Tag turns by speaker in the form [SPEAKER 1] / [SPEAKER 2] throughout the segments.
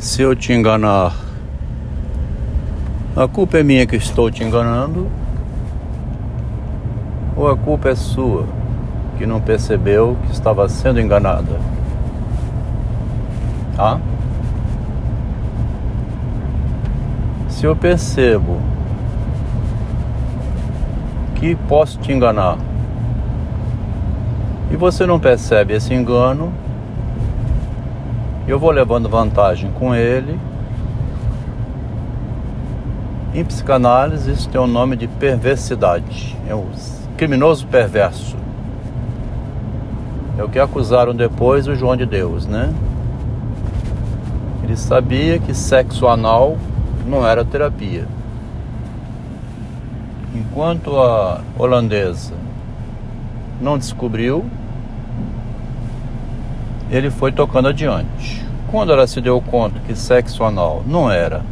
[SPEAKER 1] Se eu te enganar, a culpa é minha que estou te enganando? Ou a culpa é sua que não percebeu que estava sendo enganada? Tá? Se eu percebo que posso te enganar e você não percebe esse engano, eu vou levando vantagem com ele. Em psicanálise, isso tem o nome de perversidade. É o criminoso perverso. É o que acusaram depois o João de Deus, né? Ele sabia que sexo anal não era terapia. Enquanto a holandesa não descobriu, ele foi tocando adiante. Quando ela se deu conta que sexo anal não era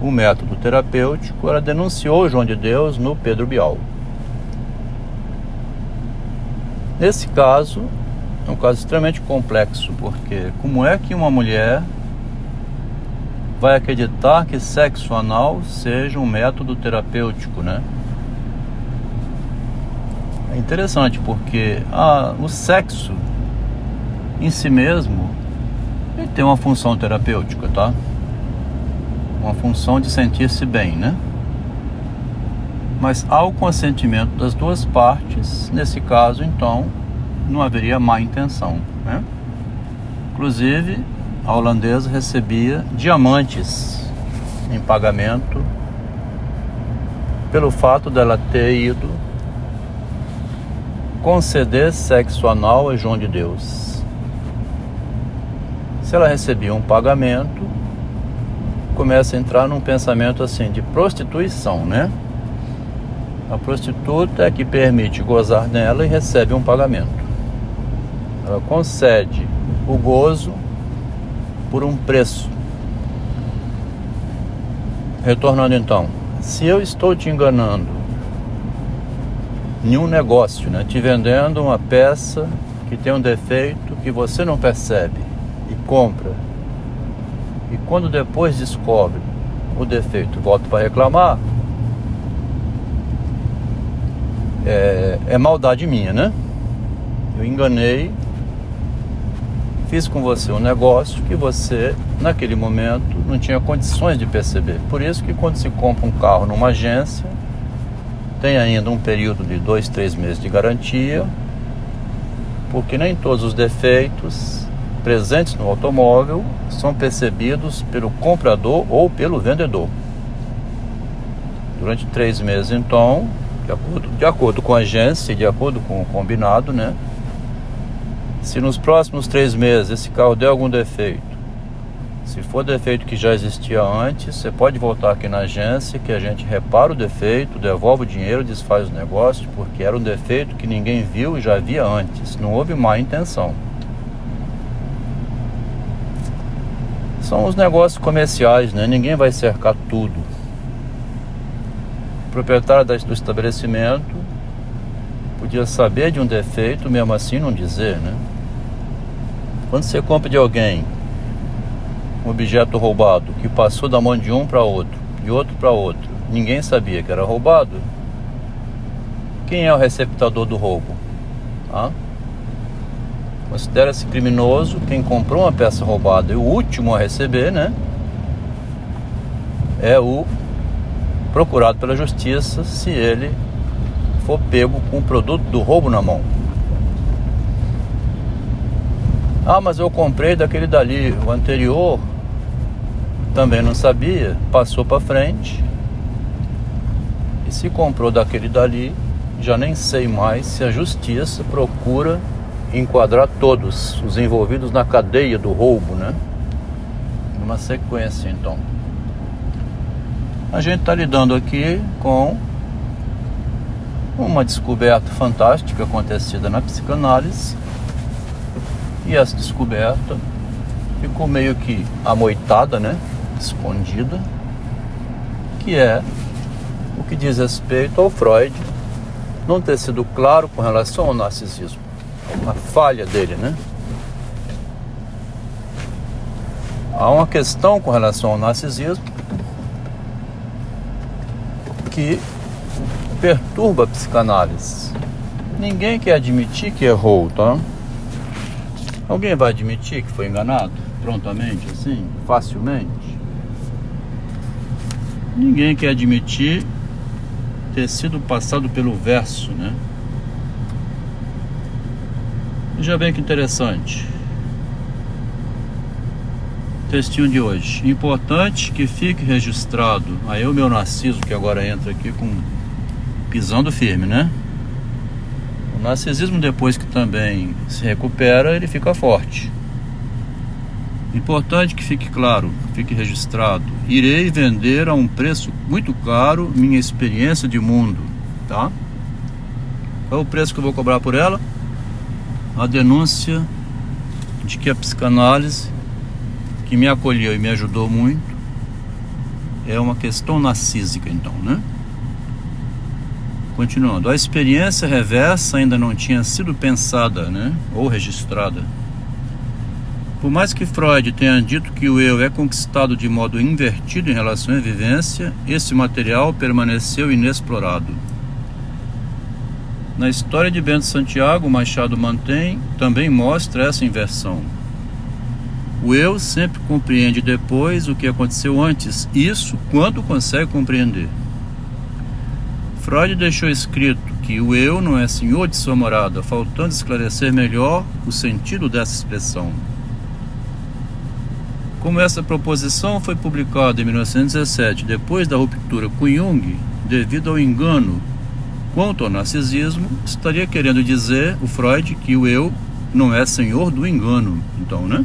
[SPEAKER 1] um método terapêutico, ela denunciou João de Deus no Pedro Bial. Nesse caso, é um caso extremamente complexo, porque como é que uma mulher vai acreditar que sexo anal seja um método terapêutico, né? É interessante porque ah, o sexo em si mesmo, ele tem uma função terapêutica, tá? Uma função de sentir-se bem, né? Mas ao consentimento das duas partes, nesse caso, então, não haveria má intenção, né? Inclusive, a holandesa recebia diamantes em pagamento pelo fato dela ter ido conceder sexo anal a João de Deus se ela recebia um pagamento, começa a entrar num pensamento assim de prostituição, né? A prostituta é que permite gozar nela e recebe um pagamento. Ela concede o gozo por um preço. Retornando então, se eu estou te enganando em um negócio, né, te vendendo uma peça que tem um defeito que você não percebe, compra e quando depois descobre o defeito volta para reclamar, é, é maldade minha, né? Eu enganei, fiz com você um negócio que você, naquele momento, não tinha condições de perceber. Por isso que quando se compra um carro numa agência, tem ainda um período de dois, três meses de garantia, porque nem todos os defeitos presentes no automóvel são percebidos pelo comprador ou pelo vendedor. Durante três meses, então, de acordo, de acordo com a agência e de acordo com o combinado, né? Se nos próximos três meses esse carro der algum defeito, se for defeito que já existia antes, você pode voltar aqui na agência que a gente repara o defeito, devolve o dinheiro, desfaz o negócio, porque era um defeito que ninguém viu e já havia antes, não houve má intenção. São os negócios comerciais, né? Ninguém vai cercar tudo. O proprietário do estabelecimento podia saber de um defeito, mesmo assim não dizer, né? Quando você compra de alguém um objeto roubado que passou da mão de um para outro, de outro para outro, ninguém sabia que era roubado. Quem é o receptador do roubo? Ah? Considera-se criminoso quem comprou uma peça roubada e o último a receber, né? É o procurado pela justiça se ele for pego com o produto do roubo na mão. Ah, mas eu comprei daquele dali, o anterior também não sabia, passou para frente. E se comprou daquele dali, já nem sei mais se a justiça procura enquadrar todos os envolvidos na cadeia do roubo, né? Numa sequência, então. A gente está lidando aqui com uma descoberta fantástica acontecida na psicanálise e essa descoberta ficou meio que amoitada, né? Escondida, que é o que diz respeito ao Freud não ter sido claro com relação ao narcisismo uma falha dele, né? há uma questão com relação ao narcisismo que perturba a psicanálise. Ninguém quer admitir que errou, tá? Alguém vai admitir que foi enganado prontamente, assim, facilmente? Ninguém quer admitir ter sido passado pelo verso, né? Já bem que interessante. Textinho de hoje. Importante que fique registrado. Aí o meu narciso que agora entra aqui com pisando firme, né? O narcisismo depois que também se recupera, ele fica forte. Importante que fique claro, fique registrado. Irei vender a um preço muito caro minha experiência de mundo, tá? Qual é o preço que eu vou cobrar por ela? A denúncia de que a psicanálise, que me acolheu e me ajudou muito, é uma questão narcísica, então, né? Continuando, a experiência reversa ainda não tinha sido pensada, né? Ou registrada. Por mais que Freud tenha dito que o eu é conquistado de modo invertido em relação à vivência, esse material permaneceu inexplorado. Na história de Bento Santiago, Machado mantém, também mostra essa inversão. O eu sempre compreende depois o que aconteceu antes, isso quando consegue compreender. Freud deixou escrito que o eu não é senhor de sua morada, faltando esclarecer melhor o sentido dessa expressão. Como essa proposição foi publicada em 1917, depois da ruptura com Jung, devido ao engano quanto ao narcisismo, estaria querendo dizer o Freud que o eu não é senhor do engano. Então, né?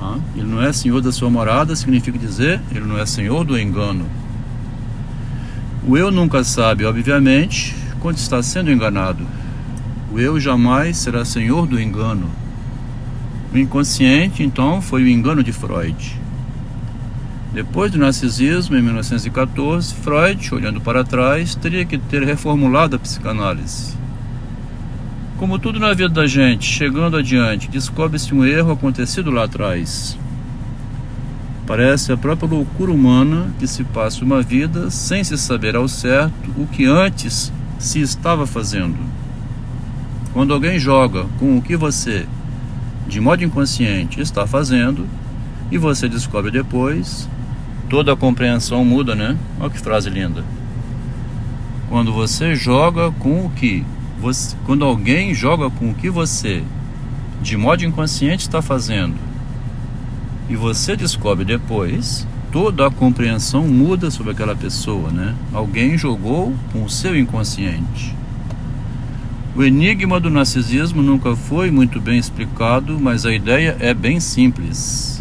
[SPEAKER 1] Ah, ele não é senhor da sua morada, significa dizer ele não é senhor do engano. O eu nunca sabe, obviamente, quando está sendo enganado. O eu jamais será senhor do engano. O inconsciente, então, foi o engano de Freud. Depois do narcisismo, em 1914, Freud, olhando para trás, teria que ter reformulado a psicanálise. Como tudo na vida da gente, chegando adiante, descobre-se um erro acontecido lá atrás. Parece a própria loucura humana que se passa uma vida sem se saber ao certo o que antes se estava fazendo. Quando alguém joga com o que você de modo inconsciente está fazendo e você descobre depois, toda a compreensão muda, né? Olha que frase linda. Quando você joga com o que você, quando alguém joga com o que você de modo inconsciente está fazendo e você descobre depois, toda a compreensão muda sobre aquela pessoa, né? Alguém jogou com o seu inconsciente. O enigma do narcisismo nunca foi muito bem explicado, mas a ideia é bem simples.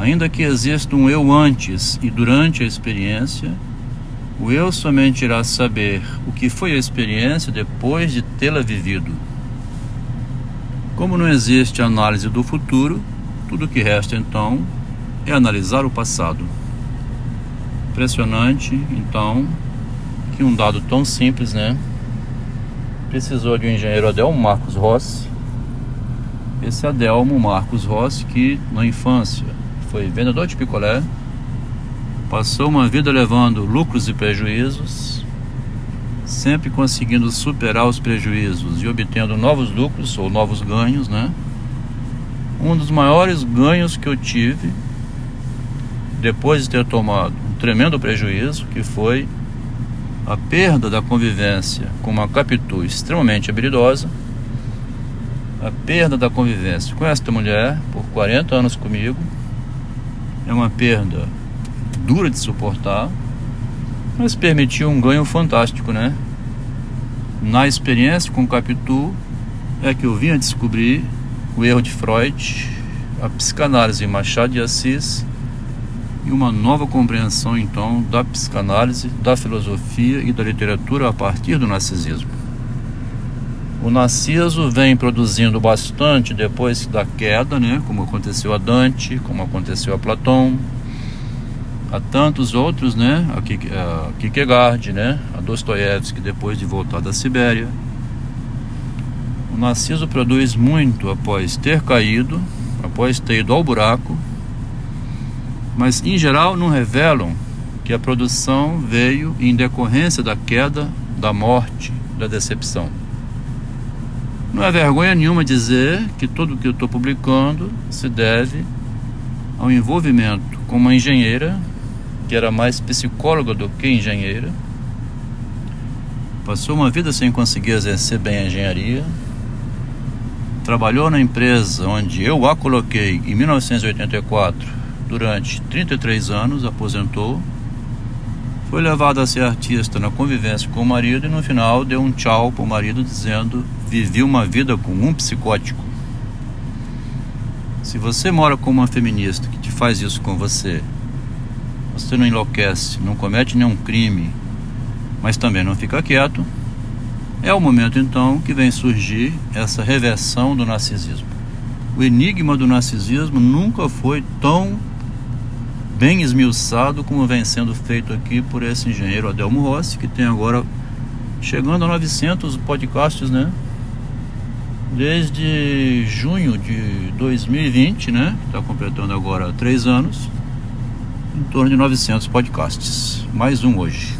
[SPEAKER 1] Ainda que exista um eu antes e durante a experiência, o eu somente irá saber o que foi a experiência depois de tê-la vivido. Como não existe análise do futuro, tudo que resta então é analisar o passado. Impressionante, então, que um dado tão simples, né? precisou de um engenheiro Adelmo Marcos Rossi. Esse Adelmo Marcos Rossi, que na infância foi vendedor de picolé, passou uma vida levando lucros e prejuízos, sempre conseguindo superar os prejuízos e obtendo novos lucros ou novos ganhos, né? Um dos maiores ganhos que eu tive depois de ter tomado um tremendo prejuízo, que foi a perda da convivência com uma Capitu extremamente habilidosa, a perda da convivência com esta mulher por 40 anos comigo, é uma perda dura de suportar, mas permitiu um ganho fantástico, né? Na experiência com Capitu é que eu vim a descobrir o erro de Freud, a psicanálise Machado de Assis e uma nova compreensão então da psicanálise, da filosofia e da literatura a partir do narcisismo. O Narciso vem produzindo bastante depois da queda, né, como aconteceu a Dante, como aconteceu a Platão, a tantos outros, né, a Kierkegaard, né, a Dostoiévski depois de voltar da Sibéria. O Narciso produz muito após ter caído, após ter ido ao buraco mas em geral não revelam que a produção veio em decorrência da queda, da morte, da decepção. Não é vergonha nenhuma dizer que tudo que eu estou publicando se deve ao envolvimento com uma engenheira, que era mais psicóloga do que engenheira, passou uma vida sem conseguir exercer bem a engenharia, trabalhou na empresa onde eu a coloquei em 1984 durante 33 anos, aposentou, foi levada a ser artista na convivência com o marido e no final deu um tchau para o marido dizendo: Vivi uma vida com um psicótico. Se você mora com uma feminista que te faz isso com você, você não enlouquece, não comete nenhum crime, mas também não fica quieto, é o momento então que vem surgir essa reversão do narcisismo. O enigma do narcisismo nunca foi tão bem esmiuçado como vem sendo feito aqui por esse engenheiro Adelmo Rossi, que tem agora chegando a 900 podcasts, né? Desde junho de 2020, né? Está completando agora três anos, em torno de 900 podcasts. Mais um hoje.